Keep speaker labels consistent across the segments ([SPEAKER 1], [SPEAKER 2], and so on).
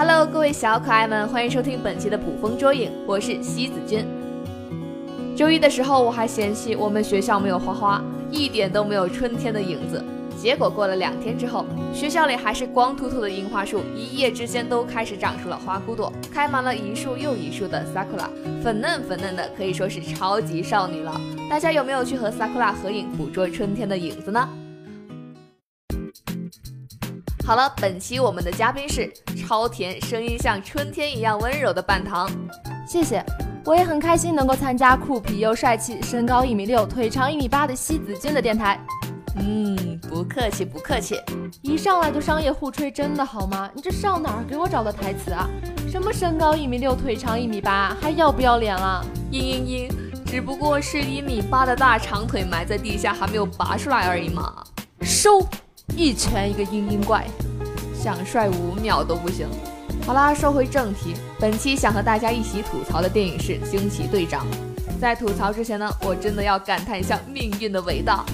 [SPEAKER 1] Hello，各位小可爱们，欢迎收听本期的捕风捉影，我是西子君。周一的时候，我还嫌弃我们学校没有花花，一点都没有春天的影子。结果过了两天之后，学校里还是光秃秃的樱花树，一夜之间都开始长出了花骨朵，开满了一树又一树的 sakura，粉嫩粉嫩的，可以说是超级少女了。大家有没有去和 sakura 合影，捕捉春天的影子呢？好了，本期我们的嘉宾是超甜，声音像春天一样温柔的半糖。
[SPEAKER 2] 谢谢，我也很开心能够参加酷皮又帅气、身高一米六、腿长一米八的西子君的电台。
[SPEAKER 1] 嗯，不客气，不客气。
[SPEAKER 2] 一上来就商业互吹，真的好吗？你这上哪儿给我找的台词啊？什么身高一米六，腿长一米八，还要不要脸了？
[SPEAKER 1] 嘤嘤嘤，只不过是一米八的大长腿埋在地下，还没有拔出来而已嘛。
[SPEAKER 2] 收，一拳一个嘤嘤怪，
[SPEAKER 1] 想帅五秒都不行。好啦，说回正题，本期想和大家一起吐槽的电影是《惊奇队长》。在吐槽之前呢，我真的要感叹一下命运的伟大。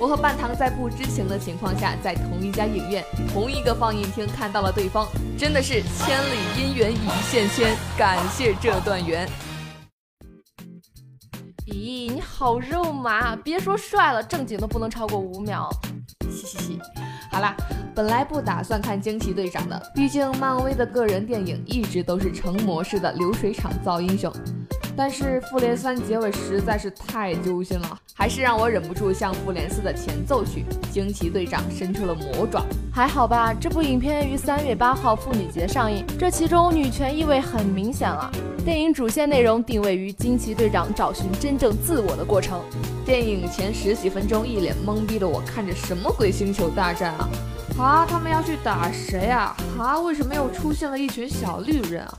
[SPEAKER 1] 我和半糖在不知情的情况下，在同一家影院、同一个放映厅看到了对方，真的是千里姻缘一线牵，感谢这段缘。
[SPEAKER 2] 咦，你好肉麻，别说帅了，正经都不能超过五秒。
[SPEAKER 1] 嘻嘻嘻，好啦，本来不打算看惊奇队长的，毕竟漫威的个人电影一直都是成模式的流水厂造英雄。但是复联三结尾实在是太揪心了，还是让我忍不住向复联四的前奏曲《惊奇队长》伸出了魔爪。
[SPEAKER 2] 还好吧，这部影片于三月八号妇女节上映，这其中女权意味很明显了。电影主线内容定位于惊奇队长找寻真正自我的过程。
[SPEAKER 1] 电影前十几分钟，一脸懵逼的我看着什么鬼星球大战啊？啊，他们要去打谁啊？啊，为什么又出现了一群小绿人啊？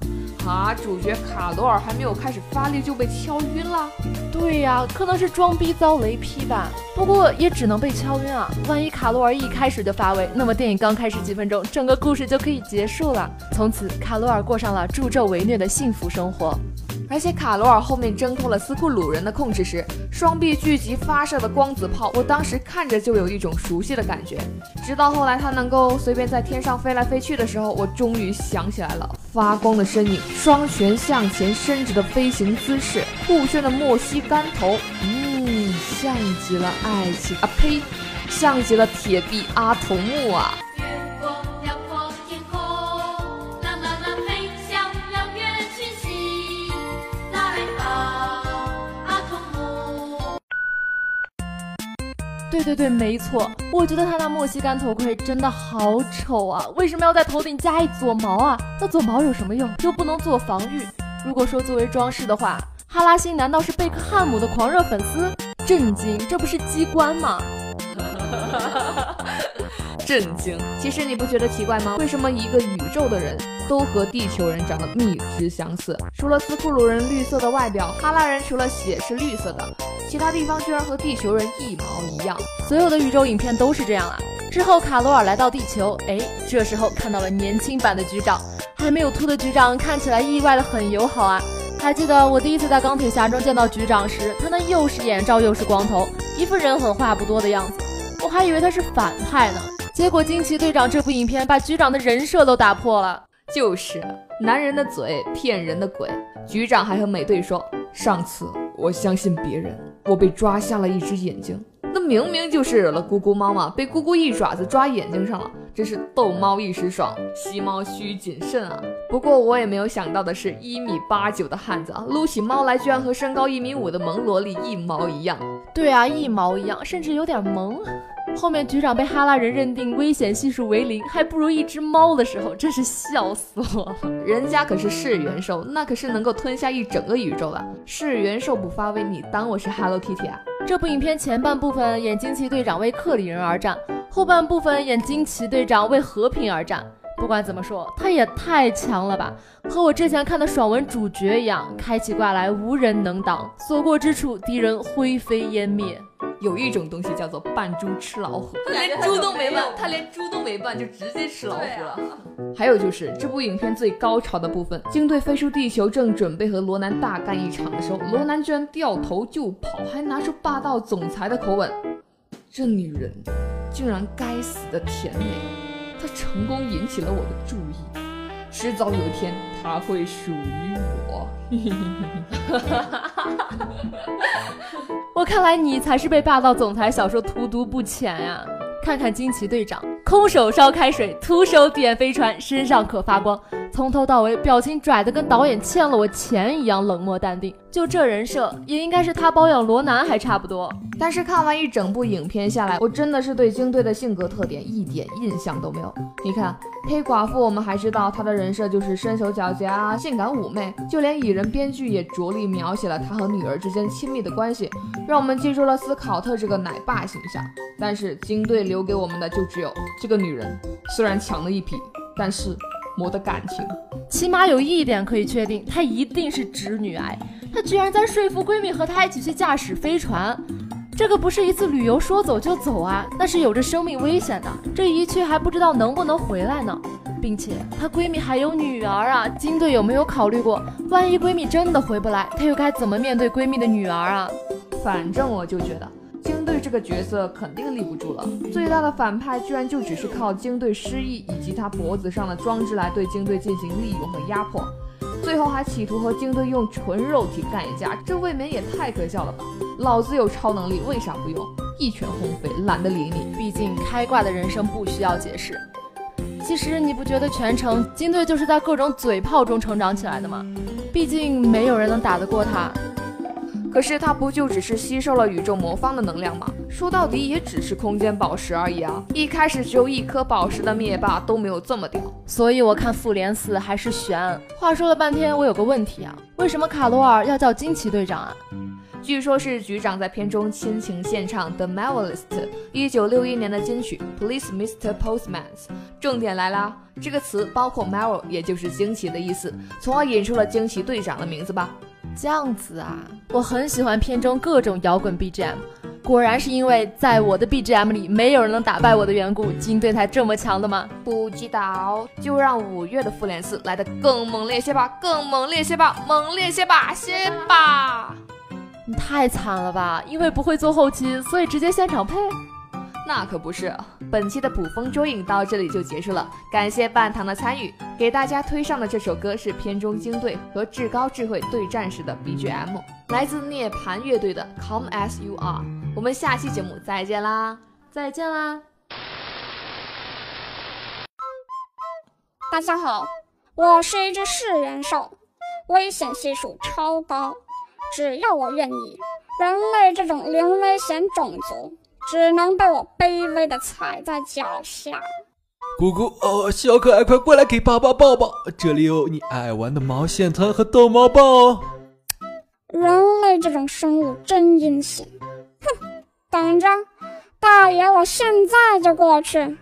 [SPEAKER 1] 啊，主角卡罗尔还没有开始发力就被敲晕了。
[SPEAKER 2] 对呀，可能是装逼遭雷劈吧。不过也只能被敲晕啊。万一卡罗尔一开始就发威，那么电影刚开始几分钟，整个故事就可以结束了。从此，卡罗尔过上了助纣为虐的幸福生活。
[SPEAKER 1] 而且卡罗尔后面挣脱了斯库鲁人的控制时，双臂聚集发射的光子炮，我当时看着就有一种熟悉的感觉。直到后来他它能够随便在天上飞来飞去的时候，我终于想起来了。发光的身影，双拳向前伸直的飞行姿势，酷炫的莫西干头，嗯，像极了爱情啊呸，像极了铁臂阿童木啊。
[SPEAKER 2] 对对对，没错，我觉得他那莫西干头盔真的好丑啊！为什么要在头顶加一撮毛啊？那撮毛有什么用？又不能做防御。如果说作为装饰的话，哈拉星难道是贝克汉姆的狂热粉丝？震惊，这不是机关吗？
[SPEAKER 1] 震惊！其实你不觉得奇怪吗？为什么一个宇宙的人都和地球人长得密之相似？除了斯库鲁人绿色的外表，哈拉人除了血是绿色的。其他地方居然和地球人一毛一样，
[SPEAKER 2] 所有的宇宙影片都是这样啊。之后卡罗尔来到地球，哎，这时候看到了年轻版的局长，还没有秃的局长看起来意外的很友好啊。还记得我第一次在钢铁侠中见到局长时，他那又是眼罩又是光头，一副人狠话不多的样子，我还以为他是反派呢。结果惊奇队长这部影片把局长的人设都打破了，
[SPEAKER 1] 就是男人的嘴骗人的鬼。局长还和美队说，上次。我相信别人，我被抓瞎了一只眼睛，那明明就是惹了咕咕猫嘛，被咕咕一爪子抓眼睛上了，真是逗猫一时爽，吸猫需谨慎啊。不过我也没有想到的是，一米八九的汉子啊，撸起猫来居然和身高一米五的萌萝莉一毛一样。
[SPEAKER 2] 对啊，一毛一样，甚至有点萌。后面局长被哈拉人认定危险系数为零，还不如一只猫的时候，真是笑死我了。
[SPEAKER 1] 人家可是噬元兽，那可是能够吞下一整个宇宙的。噬元兽不发威，你当我是 Hello Kitty 啊？
[SPEAKER 2] 这部影片前半部分演惊奇队长为克里人而战，后半部分演惊奇队长为和平而战。不管怎么说，他也太强了吧！和我之前看的爽文主角一样，开起挂来无人能挡，所过之处敌人灰飞烟灭。
[SPEAKER 1] 有一种东西叫做扮猪吃老虎，他连猪都没扮，他连猪都没扮就直接吃老虎了。还有就是这部影片最高潮的部分，鲸队飞出地球，正准备和罗南大干一场的时候，罗南居然掉头就跑，还拿出霸道总裁的口吻。这女人竟然该死的甜美，她成功引起了我的注意。迟早有一天他会属于我。
[SPEAKER 2] 我看来你才是被霸道总裁小说荼毒不浅呀！看看惊奇队长，空手烧开水，徒手点飞船，身上可发光。从头到尾，表情拽得跟导演欠了我钱一样冷漠淡定。就这人设，也应该是他包养罗南还差不多。
[SPEAKER 1] 但是看完一整部影片下来，我真的是对京队的性格特点一点印象都没有。你看，黑寡妇，我们还知道她的人设就是身手矫捷啊，性感妩媚。就连蚁人编剧也着力描写了她和女儿之间亲密的关系，让我们记住了斯考特这个奶爸形象。但是京队留给我们的就只有这个女人，虽然强了一匹，但是。没得感情，
[SPEAKER 2] 起码有一点可以确定，她一定是直女癌。她居然在说服闺蜜和她一起去驾驶飞船，这个不是一次旅游说走就走啊，那是有着生命危险的。这一去还不知道能不能回来呢，并且她闺蜜还有女儿啊。金队有没有考虑过，万一闺蜜真的回不来，她又该怎么面对闺蜜的女儿啊？
[SPEAKER 1] 反正我就觉得。这个角色肯定立不住了，最大的反派居然就只是靠京队失忆以及他脖子上的装置来对京队进行利用和压迫，最后还企图和京队用纯肉体干一架，这未免也太可笑了吧！老子有超能力，为啥不用？一拳轰飞，懒得理你。
[SPEAKER 2] 毕竟开挂的人生不需要解释。其实你不觉得全程京队就是在各种嘴炮中成长起来的吗？毕竟没有人能打得过他。
[SPEAKER 1] 可是他不就只是吸收了宇宙魔方的能量吗？说到底也只是空间宝石而已啊！一开始只有一颗宝石的灭霸都没有这么屌，
[SPEAKER 2] 所以我看复联四还是悬。话说了半天，我有个问题啊，为什么卡罗尔要叫惊奇队长啊？
[SPEAKER 1] 据说是局长在片中亲情献唱《The Marvelous》一九六一年的金曲《Please Mr. Postman》。重点来啦，这个词包括 Marvel，也就是惊奇的意思，从而引出了惊奇队长的名字吧。
[SPEAKER 2] 这样子啊，我很喜欢片中各种摇滚 BGM，果然是因为在我的 BGM 里没有人能打败我的缘故，金队才这么强的吗？
[SPEAKER 1] 不知道，就让五月的复联四来的更猛烈些吧，更猛烈些吧，猛烈些吧，先吧！
[SPEAKER 2] 你太惨了吧，因为不会做后期，所以直接现场配。
[SPEAKER 1] 那可不是，本期的捕风捉影到这里就结束了，感谢半糖的参与，给大家推上的这首歌是片中精队和至高智慧对战时的 BGM，来自涅槃乐队的 Come as You Are，我们下期节目再见啦，
[SPEAKER 2] 再见啦！
[SPEAKER 3] 大家好，我是一只噬元兽，危险系数超高，只要我愿意，人类这种零危险种族。只能被我卑微的踩在脚下。
[SPEAKER 4] 姑姑，哦，小可爱，快过来给爸爸抱抱，这里有你爱玩的毛线团和逗猫棒哦。
[SPEAKER 3] 人类这种生物真阴险，哼！等着，大爷，我现在就过去。